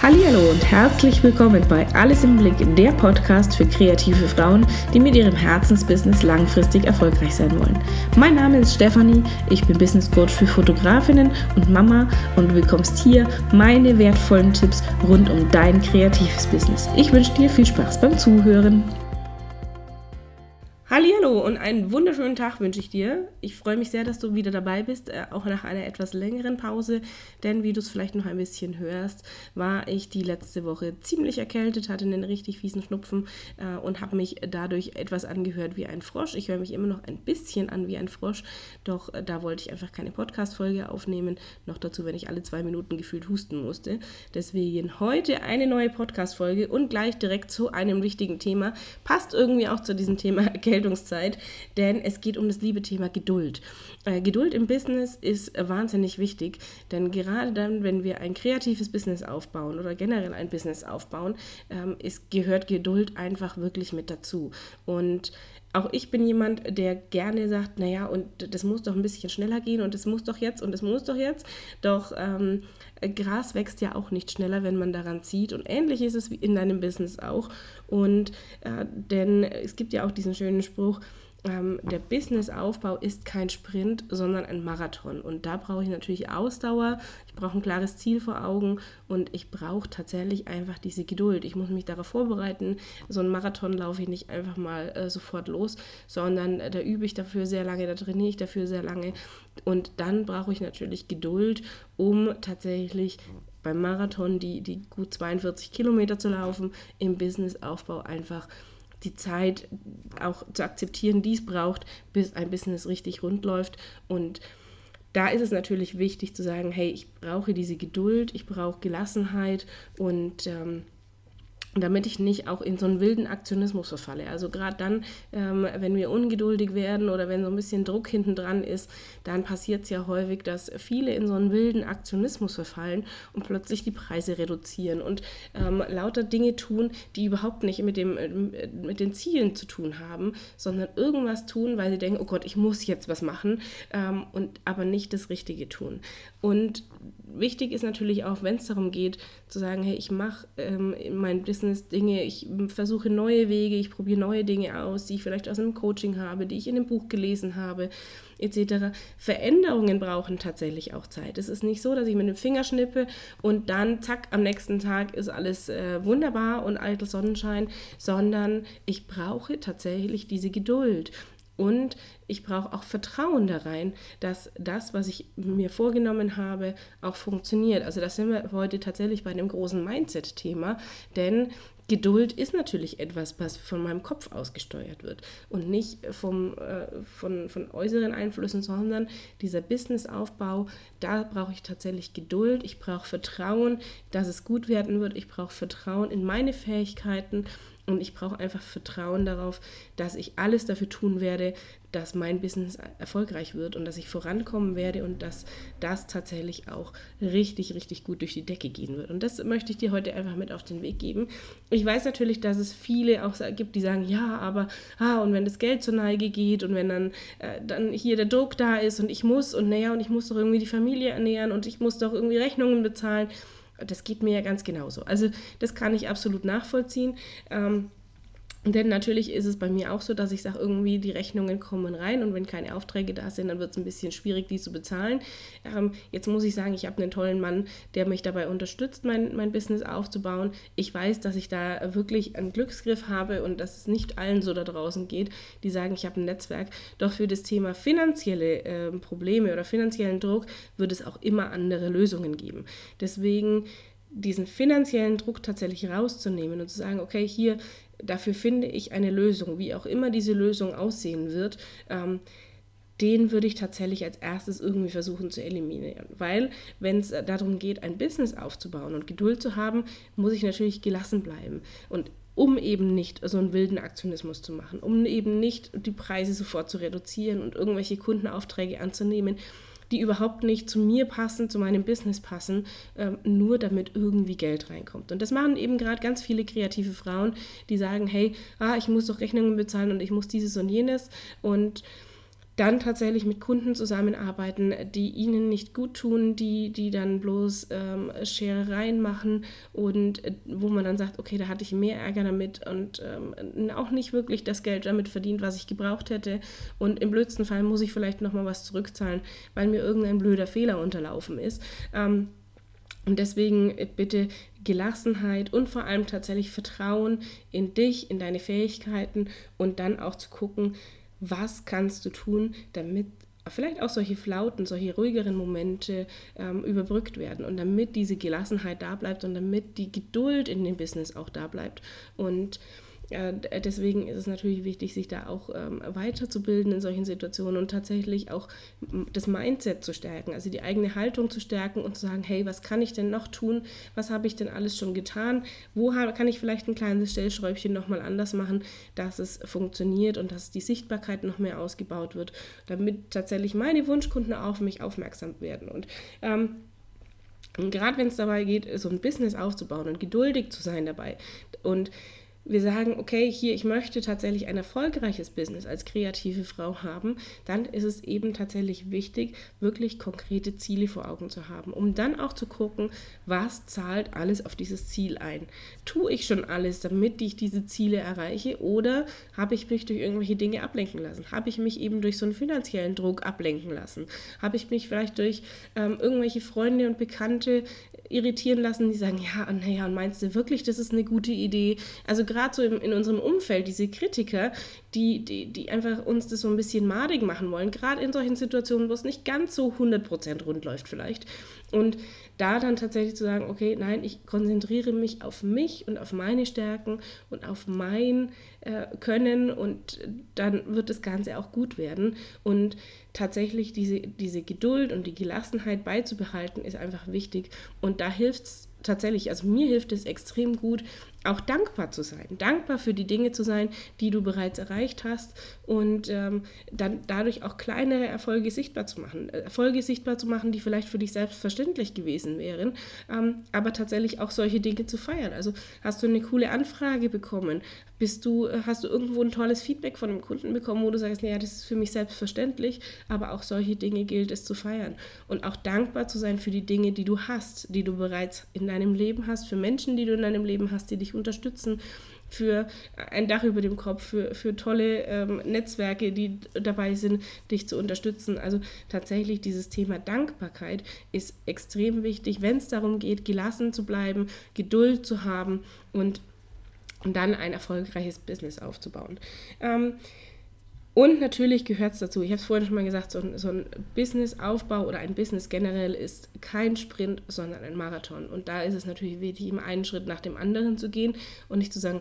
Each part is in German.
Hallo und herzlich willkommen bei Alles im Blick, der Podcast für kreative Frauen, die mit ihrem Herzensbusiness langfristig erfolgreich sein wollen. Mein Name ist Stefanie, ich bin Business Coach für Fotografinnen und Mama und du bekommst hier meine wertvollen Tipps rund um dein kreatives Business. Ich wünsche dir viel Spaß beim Zuhören. Hallo und einen wunderschönen Tag wünsche ich dir. Ich freue mich sehr, dass du wieder dabei bist, äh, auch nach einer etwas längeren Pause, denn wie du es vielleicht noch ein bisschen hörst, war ich die letzte Woche ziemlich erkältet, hatte einen richtig fiesen Schnupfen äh, und habe mich dadurch etwas angehört wie ein Frosch. Ich höre mich immer noch ein bisschen an wie ein Frosch, doch äh, da wollte ich einfach keine Podcast-Folge aufnehmen. Noch dazu, wenn ich alle zwei Minuten gefühlt husten musste. Deswegen heute eine neue Podcast-Folge und gleich direkt zu einem wichtigen Thema. Passt irgendwie auch zu diesem Thema Erkältung Entscheidungszeit, denn es geht um das liebe Thema Geduld. Äh, Geduld im Business ist wahnsinnig wichtig, denn gerade dann, wenn wir ein kreatives Business aufbauen oder generell ein Business aufbauen, ähm, ist, gehört Geduld einfach wirklich mit dazu. Und auch ich bin jemand, der gerne sagt, naja, und das muss doch ein bisschen schneller gehen und es muss doch jetzt und es muss doch jetzt. Doch ähm, Gras wächst ja auch nicht schneller, wenn man daran zieht. Und ähnlich ist es wie in deinem Business auch. Und äh, denn es gibt ja auch diesen schönen Spruch, ähm, der Businessaufbau ist kein Sprint, sondern ein Marathon. Und da brauche ich natürlich Ausdauer, ich brauche ein klares Ziel vor Augen und ich brauche tatsächlich einfach diese Geduld. Ich muss mich darauf vorbereiten. So einen Marathon laufe ich nicht einfach mal äh, sofort los, sondern äh, da übe ich dafür sehr lange, da trainiere ich dafür sehr lange. Und dann brauche ich natürlich Geduld, um tatsächlich beim Marathon die, die gut 42 Kilometer zu laufen, im Businessaufbau einfach die Zeit auch zu akzeptieren, die es braucht, bis ein Business richtig rund läuft. Und da ist es natürlich wichtig zu sagen, hey, ich brauche diese Geduld, ich brauche Gelassenheit und ähm, damit ich nicht auch in so einen wilden Aktionismus verfalle. Also gerade dann, ähm, wenn wir ungeduldig werden oder wenn so ein bisschen Druck hinten dran ist, dann passiert es ja häufig, dass viele in so einen wilden Aktionismus verfallen und plötzlich die Preise reduzieren und ähm, lauter Dinge tun, die überhaupt nicht mit, dem, äh, mit den Zielen zu tun haben, sondern irgendwas tun, weil sie denken, oh Gott, ich muss jetzt was machen ähm, und aber nicht das Richtige tun. Und wichtig ist natürlich auch, wenn es darum geht, zu sagen, hey, ich mache ähm, in meinem Business Dinge, ich versuche neue Wege, ich probiere neue Dinge aus, die ich vielleicht aus einem Coaching habe, die ich in einem Buch gelesen habe, etc. Veränderungen brauchen tatsächlich auch Zeit. Es ist nicht so, dass ich mit dem Finger schnippe und dann, zack, am nächsten Tag ist alles äh, wunderbar und eitel Sonnenschein, sondern ich brauche tatsächlich diese Geduld. Und ich brauche auch Vertrauen da rein, dass das, was ich mir vorgenommen habe, auch funktioniert. Also da sind wir heute tatsächlich bei einem großen Mindset-Thema, denn Geduld ist natürlich etwas, was von meinem Kopf ausgesteuert wird und nicht vom, äh, von, von äußeren Einflüssen, sondern dieser Businessaufbau, da brauche ich tatsächlich Geduld, ich brauche Vertrauen, dass es gut werden wird, ich brauche Vertrauen in meine Fähigkeiten und ich brauche einfach Vertrauen darauf, dass ich alles dafür tun werde, dass mein Business erfolgreich wird und dass ich vorankommen werde und dass das tatsächlich auch richtig, richtig gut durch die Decke gehen wird. Und das möchte ich dir heute einfach mit auf den Weg geben. Ich weiß natürlich, dass es viele auch gibt, die sagen, ja, aber, ah, und wenn das Geld zur Neige geht und wenn dann, äh, dann hier der Druck da ist und ich muss und naja, und ich muss doch irgendwie die Familie ernähren und ich muss doch irgendwie Rechnungen bezahlen das geht mir ja ganz genauso. Also das kann ich absolut nachvollziehen. Ähm, denn natürlich ist es bei mir auch so, dass ich sage, irgendwie die Rechnungen kommen rein und wenn keine Aufträge da sind, dann wird es ein bisschen schwierig, die zu bezahlen. Ähm, jetzt muss ich sagen, ich habe einen tollen Mann, der mich dabei unterstützt, mein, mein Business aufzubauen. Ich weiß, dass ich da wirklich einen Glücksgriff habe und dass es nicht allen so da draußen geht, die sagen, ich habe ein Netzwerk. Doch für das Thema finanzielle äh, Probleme oder finanziellen Druck wird es auch immer andere Lösungen geben. Deswegen diesen finanziellen Druck tatsächlich rauszunehmen und zu sagen, okay, hier dafür finde ich eine Lösung, wie auch immer diese Lösung aussehen wird. Ähm, den würde ich tatsächlich als erstes irgendwie versuchen zu eliminieren. Weil, wenn es darum geht, ein Business aufzubauen und Geduld zu haben, muss ich natürlich gelassen bleiben. Und um eben nicht so einen wilden Aktionismus zu machen, um eben nicht die Preise sofort zu reduzieren und irgendwelche Kundenaufträge anzunehmen, die überhaupt nicht zu mir passen, zu meinem Business passen, ähm, nur damit irgendwie Geld reinkommt. Und das machen eben gerade ganz viele kreative Frauen, die sagen, hey, ah, ich muss doch Rechnungen bezahlen und ich muss dieses und jenes und dann tatsächlich mit Kunden zusammenarbeiten, die ihnen nicht gut tun, die, die dann bloß ähm, Scherereien machen und äh, wo man dann sagt, okay, da hatte ich mehr Ärger damit und ähm, auch nicht wirklich das Geld damit verdient, was ich gebraucht hätte. Und im blödsten Fall muss ich vielleicht nochmal was zurückzahlen, weil mir irgendein blöder Fehler unterlaufen ist. Ähm, und deswegen äh, bitte Gelassenheit und vor allem tatsächlich Vertrauen in dich, in deine Fähigkeiten und dann auch zu gucken, was kannst du tun, damit vielleicht auch solche Flauten, solche ruhigeren Momente ähm, überbrückt werden und damit diese Gelassenheit da bleibt und damit die Geduld in dem Business auch da bleibt. Und deswegen ist es natürlich wichtig, sich da auch ähm, weiterzubilden in solchen Situationen und tatsächlich auch das Mindset zu stärken, also die eigene Haltung zu stärken und zu sagen, hey, was kann ich denn noch tun? Was habe ich denn alles schon getan? Wo kann ich vielleicht ein kleines Stellschräubchen nochmal anders machen, dass es funktioniert und dass die Sichtbarkeit noch mehr ausgebaut wird, damit tatsächlich meine Wunschkunden auf mich aufmerksam werden. Und ähm, gerade wenn es dabei geht, so ein Business aufzubauen und geduldig zu sein dabei und wir sagen, okay, hier, ich möchte tatsächlich ein erfolgreiches Business als kreative Frau haben, dann ist es eben tatsächlich wichtig, wirklich konkrete Ziele vor Augen zu haben, um dann auch zu gucken, was zahlt alles auf dieses Ziel ein. Tue ich schon alles, damit ich diese Ziele erreiche oder habe ich mich durch irgendwelche Dinge ablenken lassen? Habe ich mich eben durch so einen finanziellen Druck ablenken lassen? Habe ich mich vielleicht durch ähm, irgendwelche Freunde und Bekannte irritieren lassen, die sagen, ja, naja, und meinst du wirklich, das ist eine gute Idee? Also gerade so in, in unserem Umfeld, diese Kritiker, die, die, die einfach uns das so ein bisschen madig machen wollen, gerade in solchen Situationen, wo es nicht ganz so 100% rund läuft vielleicht. Und da dann tatsächlich zu sagen, okay, nein, ich konzentriere mich auf mich und auf meine Stärken und auf mein äh, Können und dann wird das Ganze auch gut werden. Und tatsächlich diese, diese Geduld und die Gelassenheit beizubehalten, ist einfach wichtig. Und da hilft es tatsächlich, also mir hilft es extrem gut, auch dankbar zu sein, dankbar für die Dinge zu sein, die du bereits erreicht hast und ähm, dann dadurch auch kleinere Erfolge sichtbar zu machen. Äh, Erfolge sichtbar zu machen, die vielleicht für dich selbstverständlich gewesen wären, ähm, aber tatsächlich auch solche Dinge zu feiern. Also hast du eine coole Anfrage bekommen, bist du, äh, hast du irgendwo ein tolles Feedback von einem Kunden bekommen, wo du sagst, naja, das ist für mich selbstverständlich, aber auch solche Dinge gilt es zu feiern und auch dankbar zu sein für die Dinge, die du hast, die du bereits in deinem Leben hast, für Menschen, die du in deinem Leben hast, die dich unterstützen, für ein Dach über dem Kopf, für, für tolle ähm, Netzwerke, die dabei sind, dich zu unterstützen. Also tatsächlich dieses Thema Dankbarkeit ist extrem wichtig, wenn es darum geht, gelassen zu bleiben, Geduld zu haben und, und dann ein erfolgreiches Business aufzubauen. Ähm, und natürlich gehört es dazu, ich habe es vorhin schon mal gesagt, so ein, so ein Businessaufbau oder ein Business generell ist kein Sprint, sondern ein Marathon. Und da ist es natürlich wichtig, immer einen Schritt nach dem anderen zu gehen und nicht zu sagen,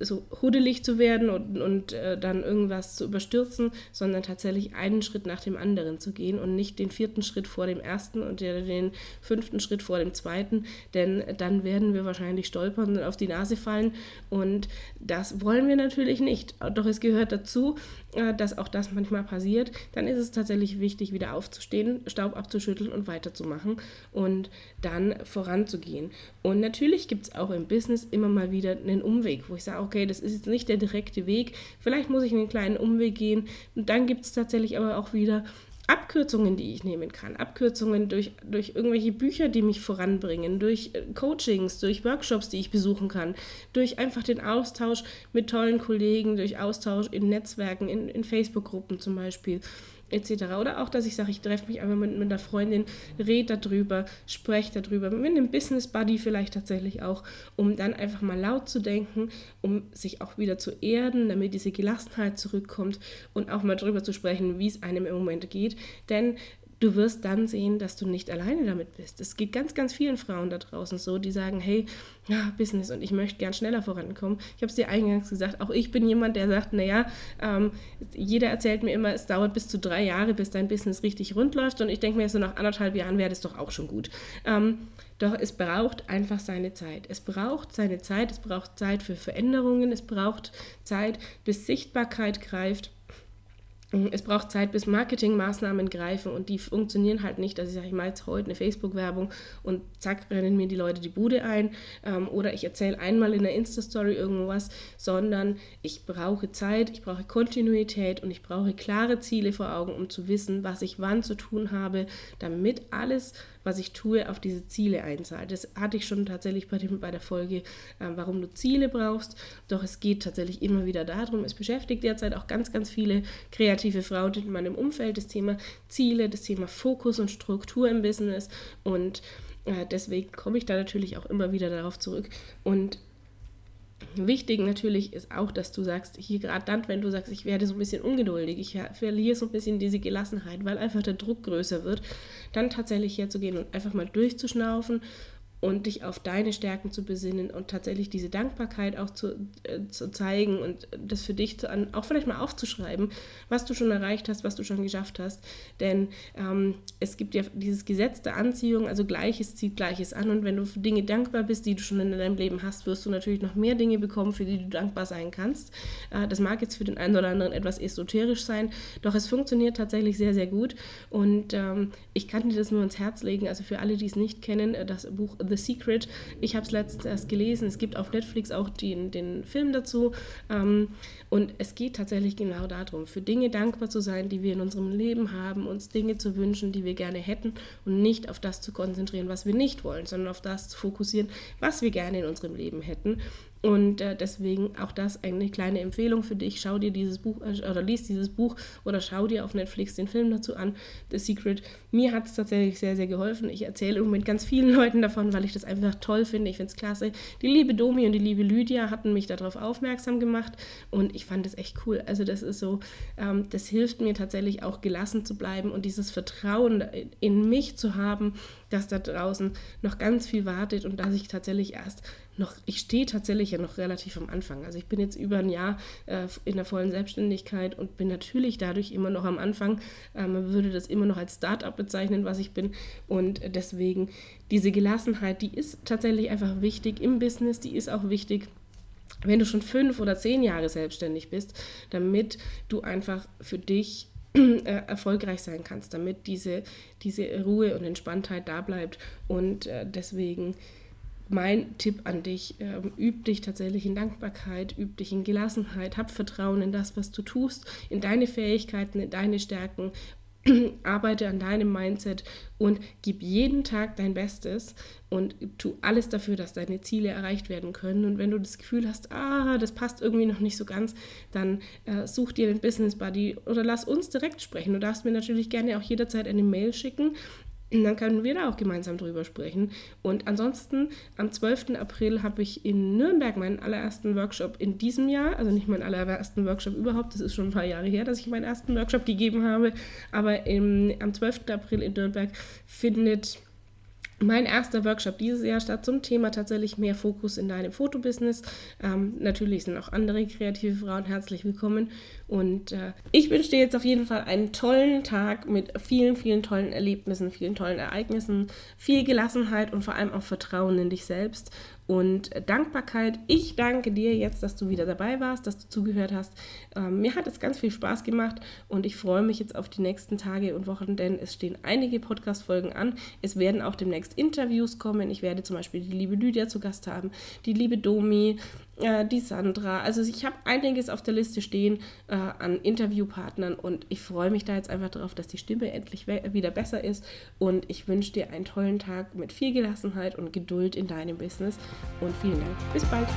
so huddelig zu werden und, und äh, dann irgendwas zu überstürzen, sondern tatsächlich einen Schritt nach dem anderen zu gehen und nicht den vierten Schritt vor dem ersten und den fünften Schritt vor dem zweiten, denn dann werden wir wahrscheinlich stolpern und auf die Nase fallen und das wollen wir natürlich nicht. Doch es gehört dazu, äh, dass auch das manchmal passiert. Dann ist es tatsächlich wichtig, wieder aufzustehen, Staub abzuschütteln und weiterzumachen und dann voranzugehen. Und natürlich gibt es auch im Business immer mal wieder einen Umweg, wo ich sage, okay, das ist jetzt nicht der direkte Weg, vielleicht muss ich einen kleinen Umweg gehen. Und dann gibt es tatsächlich aber auch wieder Abkürzungen, die ich nehmen kann. Abkürzungen durch, durch irgendwelche Bücher, die mich voranbringen, durch äh, Coachings, durch Workshops, die ich besuchen kann, durch einfach den Austausch mit tollen Kollegen, durch Austausch in Netzwerken, in, in Facebook-Gruppen zum Beispiel etc. Oder auch, dass ich sage, ich treffe mich einfach mit, mit einer Freundin, rede darüber, spreche darüber, mit einem Business Buddy vielleicht tatsächlich auch, um dann einfach mal laut zu denken, um sich auch wieder zu erden, damit diese Gelassenheit zurückkommt und auch mal darüber zu sprechen, wie es einem im Moment geht. Denn du wirst dann sehen, dass du nicht alleine damit bist. Es geht ganz, ganz vielen Frauen da draußen so, die sagen, hey, ja, Business und ich möchte gern schneller vorankommen. Ich habe es dir eingangs gesagt, auch ich bin jemand, der sagt, naja, ähm, jeder erzählt mir immer, es dauert bis zu drei Jahre, bis dein Business richtig rund läuft und ich denke mir, so nach anderthalb Jahren wäre das doch auch schon gut. Ähm, doch es braucht einfach seine Zeit. Es braucht seine Zeit, es braucht Zeit für Veränderungen, es braucht Zeit, bis Sichtbarkeit greift es braucht Zeit, bis Marketingmaßnahmen greifen und die funktionieren halt nicht. Also ich sage, ich mache jetzt heute eine Facebook-Werbung und zack, rennen mir die Leute die Bude ein ähm, oder ich erzähle einmal in der Insta-Story irgendwas, sondern ich brauche Zeit, ich brauche Kontinuität und ich brauche klare Ziele vor Augen, um zu wissen, was ich wann zu tun habe, damit alles was ich tue, auf diese Ziele einzahlt. Das hatte ich schon tatsächlich bei, dem, bei der Folge, äh, warum du Ziele brauchst. Doch es geht tatsächlich immer wieder darum. Es beschäftigt derzeit auch ganz, ganz viele kreative Frauen in meinem Umfeld, das Thema Ziele, das Thema Fokus und Struktur im Business. Und äh, deswegen komme ich da natürlich auch immer wieder darauf zurück. Und Wichtig natürlich ist auch, dass du sagst, hier gerade dann, wenn du sagst, ich werde so ein bisschen ungeduldig, ich verliere so ein bisschen diese Gelassenheit, weil einfach der Druck größer wird, dann tatsächlich herzugehen und einfach mal durchzuschnaufen und dich auf deine Stärken zu besinnen und tatsächlich diese Dankbarkeit auch zu, äh, zu zeigen und das für dich zu, auch vielleicht mal aufzuschreiben, was du schon erreicht hast, was du schon geschafft hast. Denn ähm, es gibt ja dieses Gesetz der Anziehung, also Gleiches zieht Gleiches an und wenn du für Dinge dankbar bist, die du schon in deinem Leben hast, wirst du natürlich noch mehr Dinge bekommen, für die du dankbar sein kannst. Äh, das mag jetzt für den einen oder anderen etwas esoterisch sein, doch es funktioniert tatsächlich sehr, sehr gut und ähm, ich kann dir das nur ans Herz legen, also für alle, die es nicht kennen, äh, das Buch The Secret. Ich habe es letztens erst gelesen. Es gibt auf Netflix auch den, den Film dazu. Ähm, und es geht tatsächlich genau darum, für Dinge dankbar zu sein, die wir in unserem Leben haben, uns Dinge zu wünschen, die wir gerne hätten und nicht auf das zu konzentrieren, was wir nicht wollen, sondern auf das zu fokussieren, was wir gerne in unserem Leben hätten. Und äh, deswegen auch das eine kleine Empfehlung für dich. Schau dir dieses Buch äh, oder liest dieses Buch oder schau dir auf Netflix den Film dazu an, The Secret. Mir hat es tatsächlich sehr, sehr geholfen. Ich erzähle im Moment ganz vielen Leuten davon, weil ich das einfach toll finde. Ich finde es klasse. Die liebe Domi und die liebe Lydia hatten mich darauf aufmerksam gemacht und ich fand es echt cool. Also das ist so, ähm, das hilft mir tatsächlich auch gelassen zu bleiben und dieses Vertrauen in mich zu haben, dass da draußen noch ganz viel wartet und dass ich tatsächlich erst noch, ich stehe tatsächlich ja noch relativ am Anfang. Also ich bin jetzt über ein Jahr äh, in der vollen Selbstständigkeit und bin natürlich dadurch immer noch am Anfang. Äh, man würde das immer noch als Start-up bezeichnen, was ich bin. Und deswegen diese Gelassenheit, die ist tatsächlich einfach wichtig im Business, die ist auch wichtig wenn du schon fünf oder zehn Jahre selbstständig bist, damit du einfach für dich erfolgreich sein kannst, damit diese, diese Ruhe und Entspanntheit da bleibt. Und äh, deswegen mein Tipp an dich, äh, üb dich tatsächlich in Dankbarkeit, üb dich in Gelassenheit, hab Vertrauen in das, was du tust, in deine Fähigkeiten, in deine Stärken, arbeite an deinem Mindset und gib jeden Tag dein Bestes und tu alles dafür, dass deine Ziele erreicht werden können. Und wenn du das Gefühl hast, ah, das passt irgendwie noch nicht so ganz, dann äh, such dir einen Business Buddy oder lass uns direkt sprechen. Du darfst mir natürlich gerne auch jederzeit eine Mail schicken und dann können wir da auch gemeinsam drüber sprechen. Und ansonsten, am 12. April habe ich in Nürnberg meinen allerersten Workshop in diesem Jahr, also nicht meinen allerersten Workshop überhaupt, das ist schon ein paar Jahre her, dass ich meinen ersten Workshop gegeben habe, aber im, am 12. April in Nürnberg findet mein erster Workshop dieses Jahr statt zum Thema tatsächlich mehr Fokus in deinem Fotobusiness. Ähm, natürlich sind auch andere kreative Frauen herzlich willkommen. Und äh, ich wünsche dir jetzt auf jeden Fall einen tollen Tag mit vielen, vielen tollen Erlebnissen, vielen tollen Ereignissen, viel Gelassenheit und vor allem auch Vertrauen in dich selbst und Dankbarkeit. Ich danke dir jetzt, dass du wieder dabei warst, dass du zugehört hast. Ähm, mir hat es ganz viel Spaß gemacht und ich freue mich jetzt auf die nächsten Tage und Wochen, denn es stehen einige Podcast-Folgen an. Es werden auch demnächst Interviews kommen. Ich werde zum Beispiel die liebe Lydia zu Gast haben, die liebe Domi, äh, die Sandra. Also ich habe einiges auf der Liste stehen äh, an Interviewpartnern und ich freue mich da jetzt einfach darauf, dass die Stimme endlich wieder besser ist und ich wünsche dir einen tollen Tag mit viel Gelassenheit und Geduld in deinem Business und vielen Dank. Bis bald.